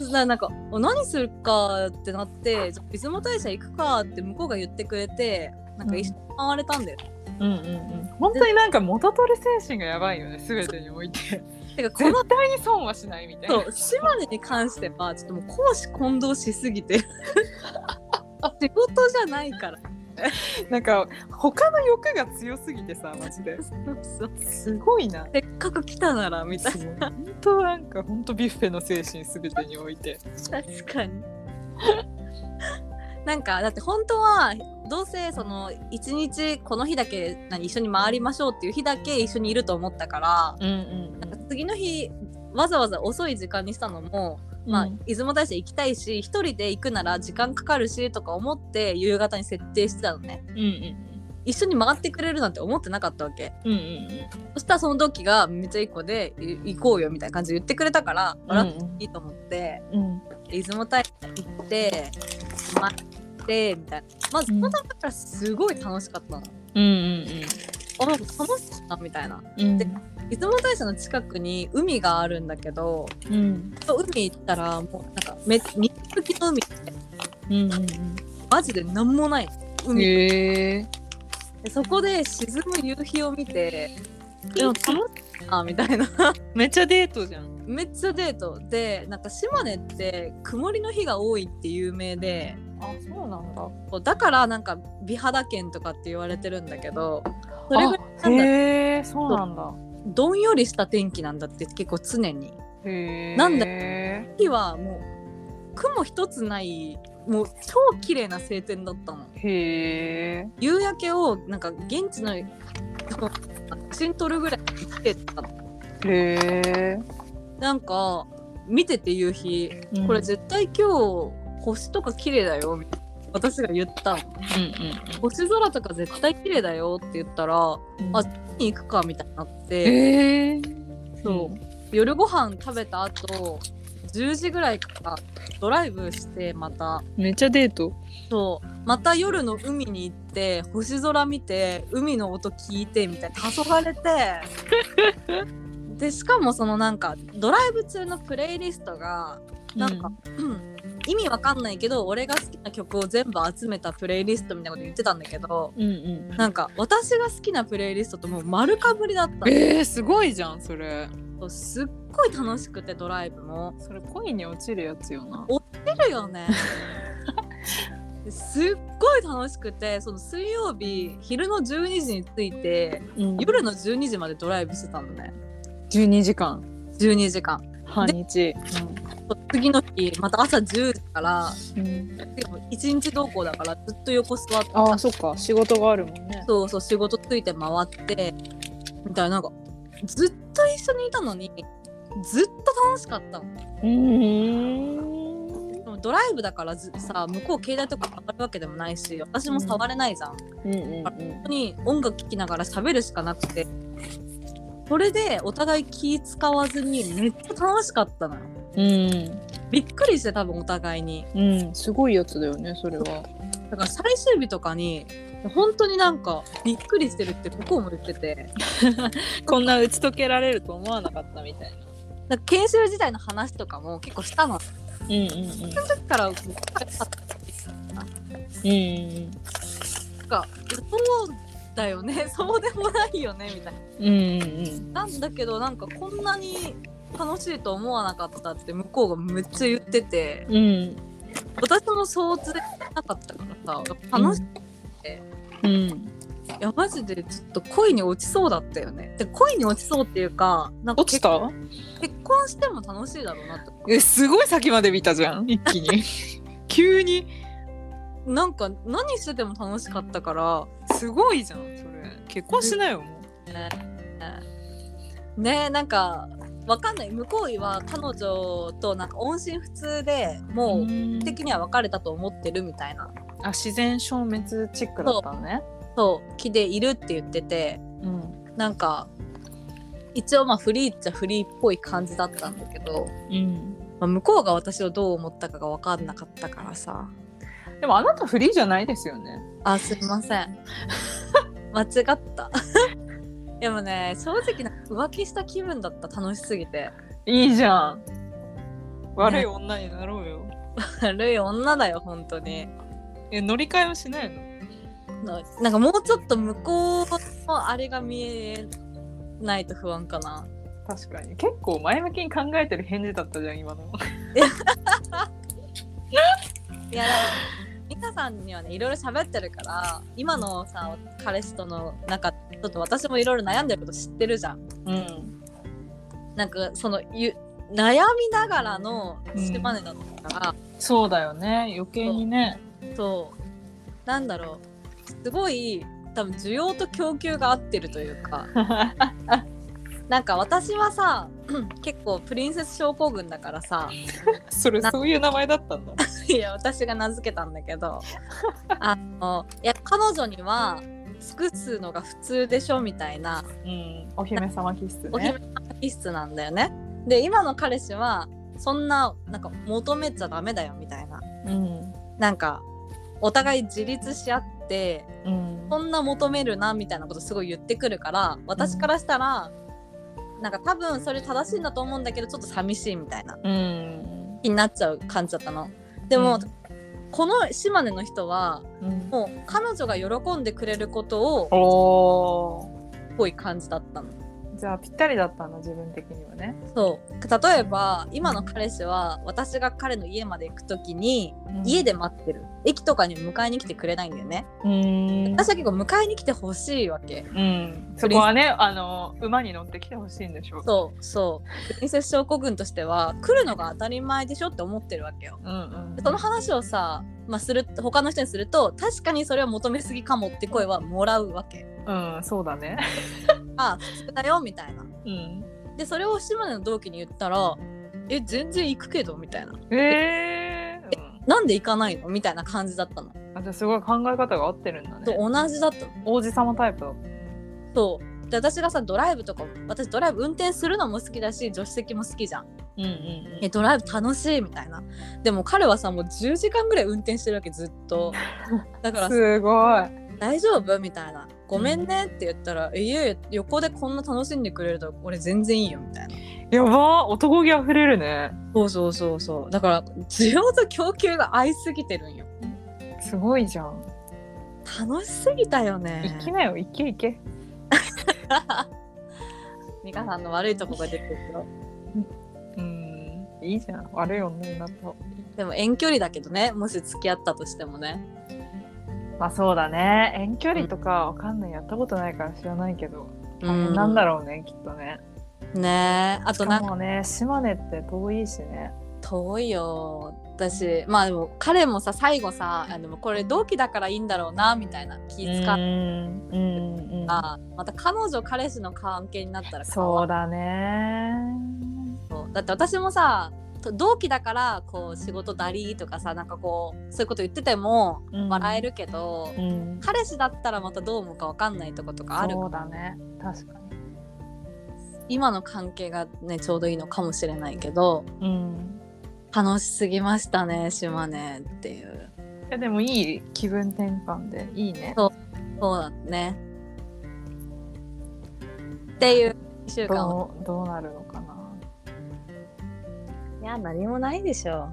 なんか「お何するか」ってなって「じゃあ出雲大社行くか」って向こうが言ってくれてなんか一緒に回れたんだよ、うんうんうん。本当になんか元取り精神がやばいよね全てにおいててかこの絶対に損はしないみたいな。そう島根に関してはちょっともう公私混同しすぎて。仕事じゃないから。なんか他の欲が強すぎてさマジで。すごいなせっかく来たならみたいな。本当なんか本当ビュッフェの精神すべてにおいて。確かになんかだって本当はどうせその一日この日だけ何一緒に回りましょうっていう日だけ一緒にいると思ったからうんうんなんか次の日わざわざ遅い時間にしたのも、まあ出雲大社行きたいし一人で行くなら時間かかるしとか思って夕方に設定してたのね。うんうん一緒に回ってくれるなんて思ってなかったわけ。うんうんそしたらその時がめっちゃいい子でい行こうよみたいな感じで言ってくれたからうん笑っていいと思って、うんって出雲大社行って待ってみたいな。まずその段階からすごい楽しかったの。うんうんあなん。か楽しいなみたいな。うん。で出雲大社の近くに海があるんだけどうん。海行ったらもうなんかめ水拭きの海って。うんうんマジで何もない海、へえ。でそこで沈む夕日を見てでも楽しいなみたいな。めっちゃデートじゃん。めっちゃデート。でなんか島根って曇りの日が多いって有名であそうなんだ。そうだからなんか美肌県とかって言われてるんだけどそれぐらいなんだへえそうなんだ。どんよりした天気なんだって結構常に。へえ。なんだ。日はもう雲一つないもう超綺麗な晴天だったの。へえ。夕焼けをなんか現地の写真撮るぐらい見てたの。へえ。なんか見てて夕日これ絶対今日星とか綺麗だよみたいな私が言ったの。うん星空とか絶対綺麗だよって言ったらうん。あに行くかみたいになって、へえそう。夜ご飯食べた後10時ぐらいからドライブしてまた。めっちゃデート。そう。また夜の海に行って星空見て海の音聞いてみたいな。黄昏れて。でしかもそのなんかドライブ中のプレイリストがなんか、うん意味わかんないけど俺が好きな曲を全部集めたプレイリストみたいなこと言ってたんだけどうんうん。なんか私が好きなプレイリストともう丸かぶりだった。のえー、すごいじゃんそれ。すっごい楽しくてドライブも。それ恋に落ちるやつよな。出るよね。すっごい楽しくてその水曜日昼の12時に着いて夜の12時までドライブしてたのね。12時間。12時間半日。次の日また朝10時からうん。でも1日同行だからずっと横座ってああそっか。仕事があるもんね。そうそう仕事ついて回ってみたいななんかずっと一緒にいたのにずっと楽しかった。の。うん。でもドライブだからずさ向こう携帯とか触るわけでもないし私も触れないじゃん。うんうん本当に音楽聴きながら喋るしかなくてそれでお互い気使わずにめっちゃ楽しかったのよ。うん。びっくりして多分お互いに。うんすごいやつだよねそれは。だから最終日とかに本当になんかびっくりしてるって向こうも言ってて。こんな打ち解けられると思わなかったみたいな。な研修時代の話とかも結構したの。うんうんその時からもううんうんなんかそうだよね。そうでもないよね。みたいうんうんな。なんだけどなんかこんなに楽しいと思わなかったって向こうがめっちゃ言ってて。うん。うん私もそうつれなかったからさ楽しい、うん。いやマジでちょっと恋に落ちそうだったよね。で恋に落ちそうっていうかなんか落ちた？結婚しても楽しいだろうなって。えすごい先まで見たじゃん。一気に。急に。なんか何してても楽しかったからすごいじゃんそれ。結婚しなよもねねなんかわかんない。向こうは彼女となんか音信不通でうもううん。的には別れたと思ってるみたいな。あ自然消滅チックだったのね。そう気でいるって言ってて。うん。なんか一応まあフリーっちゃフリーっぽい感じだったんだけど、うん。まあ、向こうが私をどう思ったかが分かんなかったからさでもあなたフリーじゃないですよね。あすいません。間違った。でもね正直な浮気した気分だった。楽しすぎて。いいじゃん。悪い女になろうよ、悪い女だよ本当に。え乗り換えはしないの？ななんかもうちょっと向こうのあれが見えないと不安かな。確かに。結構前向きに考えてる返事だったじゃん今の。いや美香さんにはねいろいろ喋ってるから今のさ彼氏との中ちょっと私もいろいろ悩んでること知ってるじゃん。うん。なんかそのゆ悩みながらの島根だったから、そうだよね。余計にね。そう。なんだろう。すごい多分需要と供給が合ってるというか。なんか私はさ 結構プリンセス症候群だからさ。それそういう名前だったんだ。いや私が名付けたんだけど。あのいや彼女には尽くすのが普通でしょみたいな。うん。お姫様気質ね。お姫様気質なんだよね。で今の彼氏はそんななんか求めちゃダメだよみたいな。うん。なんかお互い自立し合ってうん。そんな求めるなみたいなことすごい言ってくるから私からしたら、なんか多分それ正しいんだと思うんだけどちょっと寂しいみたいな。うん。気になっちゃう感じだったの。でも、うん。この島根の人はうん。もう彼女が喜んでくれることをっぽい感じだったの。じゃあぴったりだったんだ自分的にはね、そう。例えば今の彼氏は私が彼の家まで行く時に家で待ってる。駅とかに迎えに来てくれないんだよね。うん。私は結構迎えに来てほしいわけ。うん。そこはねあの馬に乗ってきてほしいんでしょう。そうそう。プリンセス症候群としては来るのが当たり前でしょって思ってるわけよ。うんうん。でその話をさ、まあ、する他の人にすると確かにそれは求めすぎかもって声はもらうわけ。うんそうだね あ普通だよみたいな。うんでそれを島根の同期に言ったら「え全然行くけど」みたいなえー、うん「なんで行かないの?」みたいな感じだったの。あじゃあすごい考え方が合ってるんだとね同じだったの。王子様タイプだそうで私がさドライブとか私ドライブ運転するのも好きだし助手席も好きじゃん。うんうんえドライブ楽しいみたいな。でも彼はさもう10時間ぐらい運転してるわけずっと。だからすごい大丈夫？みたいな。ごめんねって言ったら、えいえいえ横でこんな楽しんでくれると俺全然いいよみたいな。やば男気あふれるねそうそうそうそう。だから需要と供給が合いすぎてるんよ。すごいじゃん楽しすぎたよね。行きなよ行け行け美香さんの悪いとこが出てるよ。うんいいじゃん悪い女になったでも遠距離だけどね、もし付き合ったとしてもね。まあそうだね。遠距離とかわかんない。やったことないから知らないけど。大変なんだろうね、きっとね。ねえ。あしとなんかね島根って遠いしね。遠いよ。私、まあでも彼もさ、最後さ、あでもこれ同期だからいいんだろうな、みたいな気使っうんうんうん。た。また彼女彼氏の関係になったらそうだね。そう。だって私もさと同期だからこう仕事だりとかさなんかこうそういうこと言っててもうん。笑えるけど、うん。彼氏だったらまたどう思うか分かんないとことかあるそうだね。確かに。今の関係がねちょうどいいのかもしれないけどうん。楽しすぎましたね島根っていう。いやでもいい気分転換で。いいね。そう。だね。っていう1週間を。どうどうなるのかないや何もないでしょ。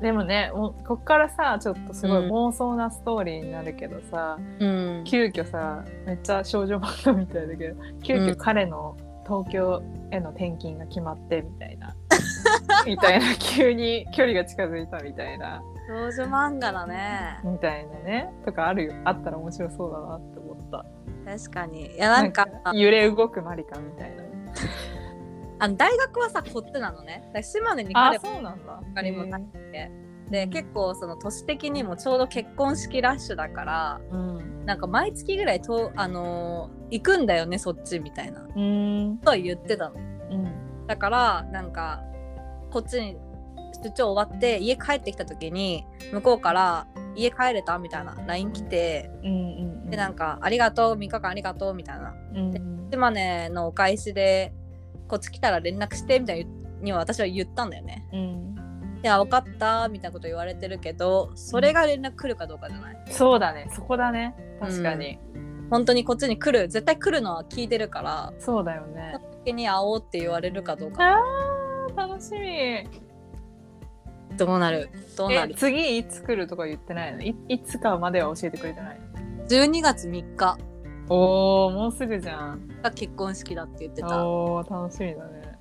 でもねもうこっからさちょっとすごいうん。妄想なストーリーになるけどさ、うん。急遽さめっちゃ少女漫画みたいだけど急うん。遽彼の東京への転勤が決まってみたいな。みたいな急に距離が近づいたみたいな。少女漫画だね。みたいなね。とかあるよ。あったら面白そうだなって思った。確かに。いやなんか揺れ動くマリカみたいなあの大学はさこっちなのね。島根にあ彼もなんだ。かりもなへくてで結構その都市的にもちょうど結婚式ラッシュだからーうん。なんか毎月ぐらいと、あのー行くんだよねそっちみたいな。うん。とは言ってたの。うん。だからなんかこっちに出張終わって家帰ってきた時に向こうから「家帰れた?」みたいな LINE 来てうんうんでなんか「ありがとう3日間ありがとう」みたいな。うん島根のお返しでこっち来たら連絡してみたいには私は言ったんだよね。うん。いや分かったみたいなこと言われてるけどそれが連絡来るかどうかじゃない。そうだね。そこだね。確かに、本当にこっちに来る絶対来るのは聞いてるからそうだよね。時に会おうって言われるかどうか。あー楽しみ。どうなる？どうなえる次いつ来るとか言ってないの？いいつかまでは教えてくれてない？12月3日おおもうすぐじゃん。が結婚式だって言ってた。おお楽しみだね。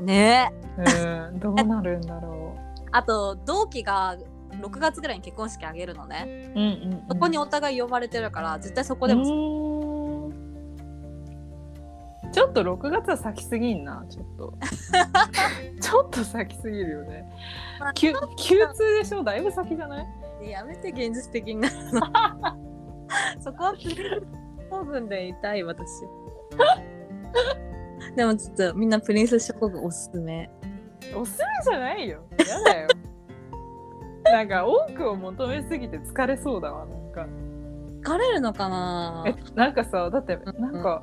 ね。うんどうなるんだろ あと同期が6月ぐらいに結婚式あげるのね。ううんうん、うん、そこにお互い呼ばれてるから絶対そこでもちょっと6月は先すぎんなちょっと。ちょっと先すぎるよね。きゅ Q2 でしょ？だいぶ先じゃない？やめて現実的になるの。そこはプリンオーブンでいたい私。でもちょっとみんなプリンセス諸国おすすめ。おすすめじゃないよ。やだよ。なんか多くを求めすぎて疲れそうだわなんか。疲れるのかな？えなんかさだってなんか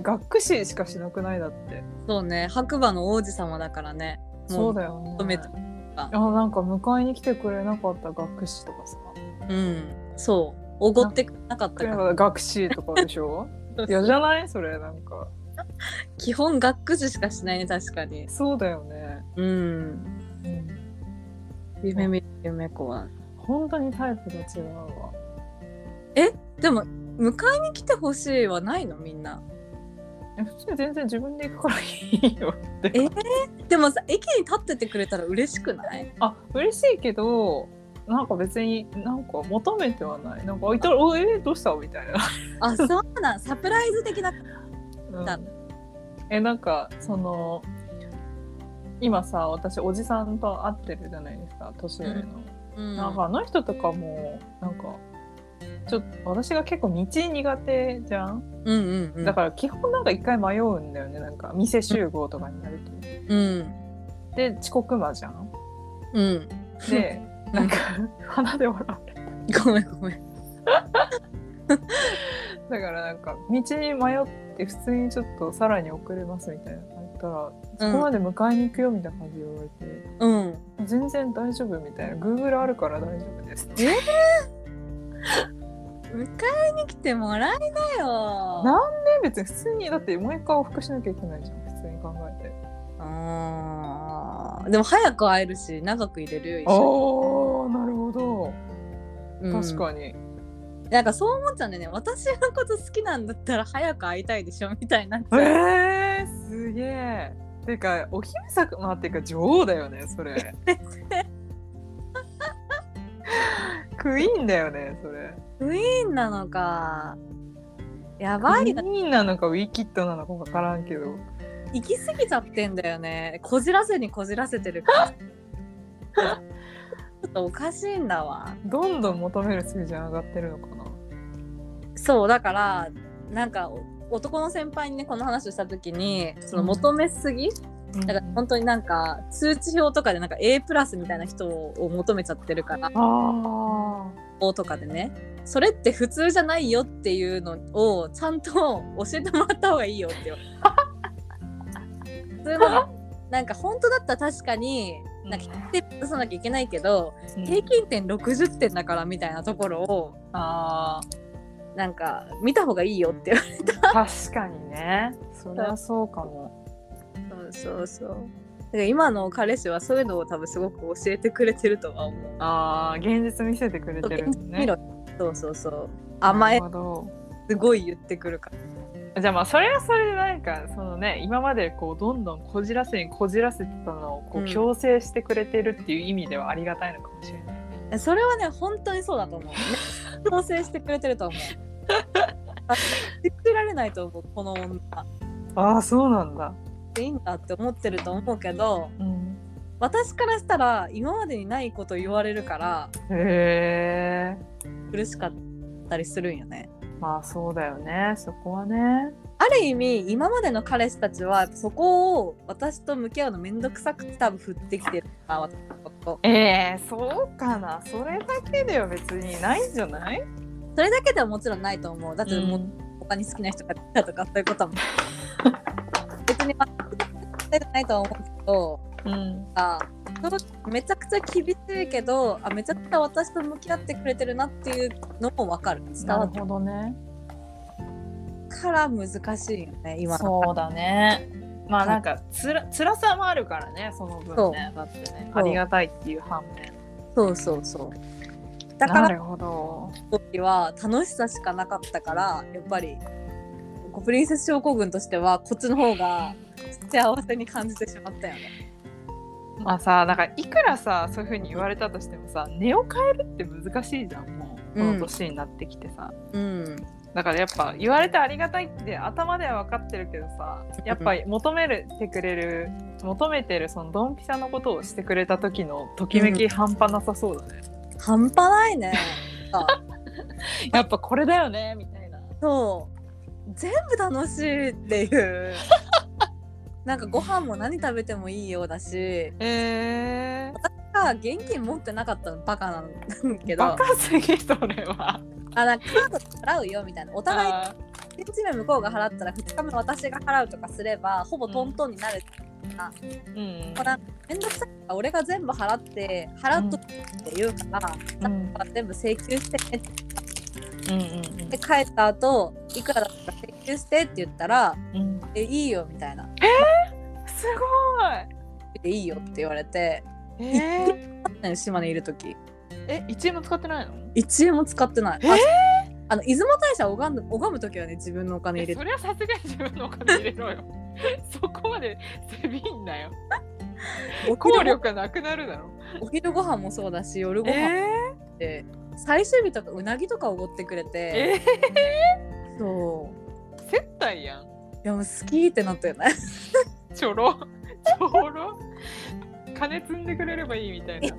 学士しかしなくない？だって。そうね。白馬の王子様だからね。そうだよね。求めてあなんか迎えに来てくれなかった学士とかさ。うん。そうおごってなかったから。学士とかでしょ？嫌じゃない？それなんか。基本学士しかしないね確かに。そうだよね、うん。うん、夢見る夢子は本当にタイプが違うわ。でも迎えに来てほしいはないの？みんな。え普通に全然自分で行くからいいよって。え？でもさ駅に立っててくれたら嬉しくない？あ嬉しいけどなんか別になんか求めてはない。なんかいたら「おえどうした?」みたいな、あそうなん。サプライズ的なうん。だえなんかその今さ私おじさんと会ってるじゃないですか年上の、うん。なんかあの人とかもなんかちょっと私が結構道苦手じゃん、うんうんうん。だから基本なんか一回迷うんだよね。なんか店集合とかになると、うん。で遅刻魔じゃん？うん。で なんか鼻で笑うごめんごめん。だからなんか道に迷って普通にちょっとさらに遅れますみたいな。言ったら、そこまで迎えに行くよみたいな感じで言われて、うん。全然大丈夫みたいな。Google あるから大丈夫ですえ迎えに来てもらいなよ。なで別に普通にだってもう一回往復しなきゃいけないじゃん普通に考えて。あー。でも早く会えるし長く入れるよ一緒ああなるほどに、確かに。に、なんかそう思っちゃうんだよね。私のこと好きなんだったら早く会いたいでしょみたいになえー、すげえ。てかお姫様っていうか女王だよね それ。クイーンだよねそれ。ウィーンなのか。やクばいな。イーンなのかウィキッドなのか分からんけど。行き過ぎちゃってんだよね。こじらせにこじらせてるから。ち ょっとおかしいんだわ。どんどん求める数字上がってるのかな。そうだからなんかお男の先輩にねこの話をした時にその求めすぎ、だから本当になんか通知表とかでなんか A プラスみたいな人を求めちゃってるから。あとかでね。それって普通じゃないよっていうのをちゃんと教えてもらった方がいいよって言われて 普通のなんか本当だったら確かにあなんか100点出さなきゃいけないけど、うん。平均点60点だからみたいなところをあなんか見た方がいいよって言われー確かにね。それはそうかも。そうそうそう。だから今の彼氏はそういうのを多分すごく教えてくれてるとは思う。あー現実見せてくれてるね。そうそうそう。甘えすごい言ってくるから。じゃあまあそれはそれでなんかそのね今までこうどんどんこじらせにこじらせてたのをこううん強制してくれてるっていう意味ではありがたいのかもしれない。それはね本当にそうだと思う。ね、強制してくれてると思う。あ信じられないと思うこの女。ああそうなんだ。でいいんだって思ってると思うけどうん、私からしたら今までにないこと言われるからへえ苦しかったりするんよね。まあそうだよね。そこはね。ある意味今までの彼氏たちはそこを私と向き合うのめんどくさくて多分振ってきてるから私のこと。えー、そうかな。それだけでは別にないんじゃない？それだけではもちろんないと思う。だってもううん。他に好きな人がいたとかそういうことも。別にまあないとは思うけどうんあそのめちゃくちゃ厳しいけどあめちゃくちゃ私と向き合ってくれてるなっていうのも分かる伝わるなるほどね。から難しいよね今のそうだね。まあなんかつら辛さもあるからねその分ねだってねそうありがたいっていう反面。そうそうそうだからなるほど。時は楽しさしかなかったからやっぱりこうプリンセス症候群としてはこっちの方が幸せに感じてしまったよね。まあさだからいくらさそういうふうに言われたとしてもさ値を変えるって難しいじゃんもうこの年になってきてさ、うん、だからやっぱ言われてありがたいって頭では分かってるけどさやっぱり求めてくれる求めてるそのドンピシャのことをしてくれた時のときめき半端なさそうだね、半端ないね。あやっぱこれだよねみたいな。そう。全部楽しいっていう。なんかご飯も何食べてもいいようだしえが現金持ってなかったのバカなんだけー、ど。バカすぎそれは。あなんかカードで払うよみたいな。お互いあ1日目向こうが払ったら2日目私が払うとかすればほぼトントンになるなうん。ほらめんどくさいから俺が全部払って払っとって言うから、うん。全部請求してねってうんうんで帰った後いくらだったら請求してって言ったらうん。うんえいいよみたいな。すでい。いよって言われてごいえー、島にいる時。え1円も使ってないの？1円も使ってない、えー？ああの出雲大社拝む拝む時はね自分のお金入れて。えそれはさすがに自分のお金入れろよ。そこまでせびんなよ。お効昼力がなくなるだろ。ごお昼ご飯もそうだし夜ご飯。えって、最終日とかうなぎとかおごってくれー、て、えそう。ー、接待やん。いやもう好きってなったよね。ちょろ。ちょろ。金積んでくれればいいみたいな。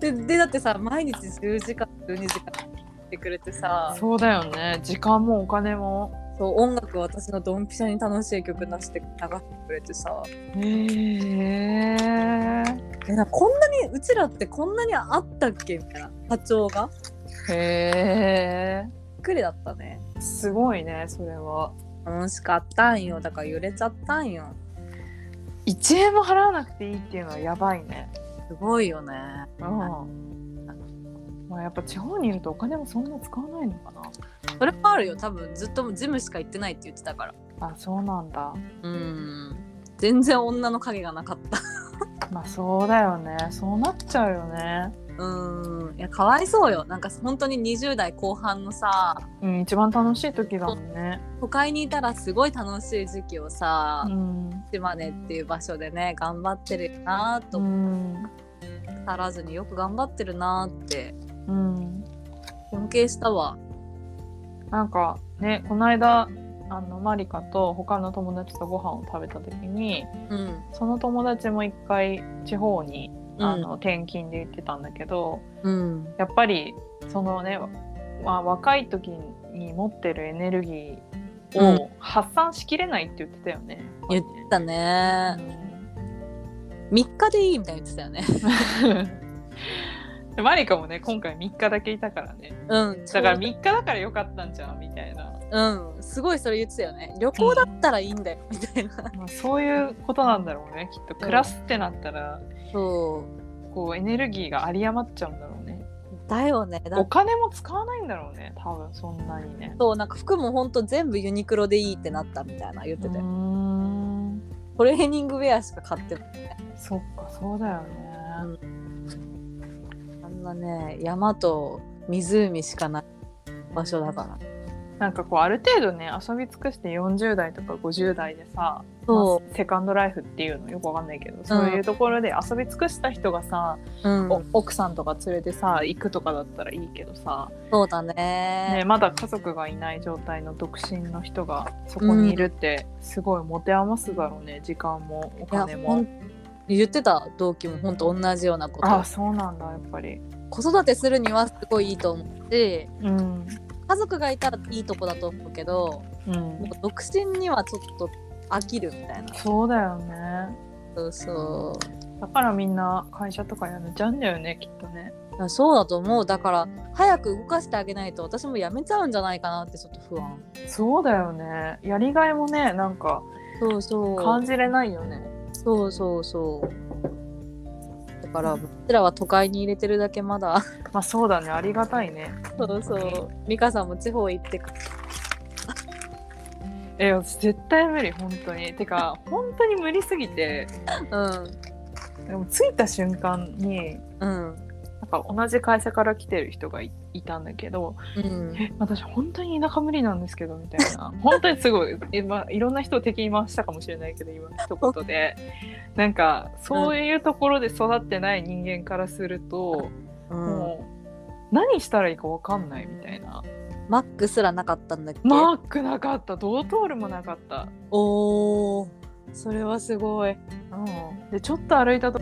ででだってさ毎日10時間12時間ってくれてさ。そうだよね。時間もお金もそう音楽私のドンピシャに楽しい曲出して流してくれてさ。へえこんなにうちらってこんなにあったっけ？みたいな波長が。へびっくりだったね。えすごいねそれは。楽しかったんよ。だから揺れちゃったんよ。1円も払わなくていいっていうのはやばいね。すごいよね。うんまあやっぱ地方にいるとお金もそんな使わないのかな。それもあるよ。多分ずっとジムしか行ってないって言ってたから。あそうなんだ。うん。全然女の影がなかった。まあそうだよね。そうなっちゃうよね。うん。いやかわいそうよ。なんか本当に20代後半のさうん一番楽しい時だもんね。都会にいたらすごい楽しい時期をさ、うん。島根っていう場所でね頑張ってるなとう。思ん。足らずによく頑張ってるなってうん。尊敬したわ。なんかねこの間あのマリカと他の友達とご飯を食べた時にうんその友達も一回地方にあうん。の、転勤で行ってたんだけどうん。やっぱりそのね、まあ、若い時に持ってるエネルギーを発散しきれないって言ってたよね。言ってたね。3日でいいみたいに言ってたよね。で マリカもね今回3日だけいたからね。うんだから3日だからよかったんじゃんみたいな、うんすごいそれ言ってたよね。旅行だったらいいんだよ、みたいな。まあ、そういうことなんだろうねきっと。暮らすってなったらそう。こうエネルギーが有り余っちゃうんだろうね。だよね。だお金も使わないんだろうね多分そんなにね。そうなんか服もほんと全部ユニクロでいいってなったみたいな言ってて、うーん。トレーニングウェアしか買ってない。そっかそうだよね、あんなね山と湖しかない場所だから。なんかこうある程度ね遊び尽くして40代とか50代でさそまあセカンドライフっていうのよくわかんないけど、そういうところで遊び尽くした人がさ、う、うん。お奥さんとか連れてさ行くとかだったらいいけどさ、そうだね。ね、まだ家族がいない状態の独身の人がそこにいるってすごい持て余すだろうね時間もお金も。言ってた同期もほんと同じようなこと。あそうなんだやっぱり。子育てするにはすごいいいと思うしうん家族がいたらいいとこだと思うけどうん独身にはちょっと飽きるみたいなそうだよね。そうそだからみんな会社とか辞めちゃうんだよねきっとね。うそうだと思うだから早く動かしてあげないと私も辞めちゃうんじゃないかなってちょっと不安そうだよね。やりがいもねなんかそうそう感じれないよね。そうそうそうだからうちらは都会に入れてるだけまだ。まあそうだねありがたいね。そうそう。美香さんも地方行ってか。え私絶対無理本当に。てか本当に無理すぎて。うん。でも着いた瞬間にうんなんか同じ会社から来てる人がいいたんだけどうん。え私本当に田舎無理なんですけどみたいな。本当にすごい今いろんな人を敵に回したかもしれないけど今一言で。なんかそういうところで育ってない人間からすると、うん。もう何したらいいか分かんないみたいな。マックすらなかったんだっけ、マークなかった。ドトールもなかった、おー。それはすごい。うん、でちょっと歩いたと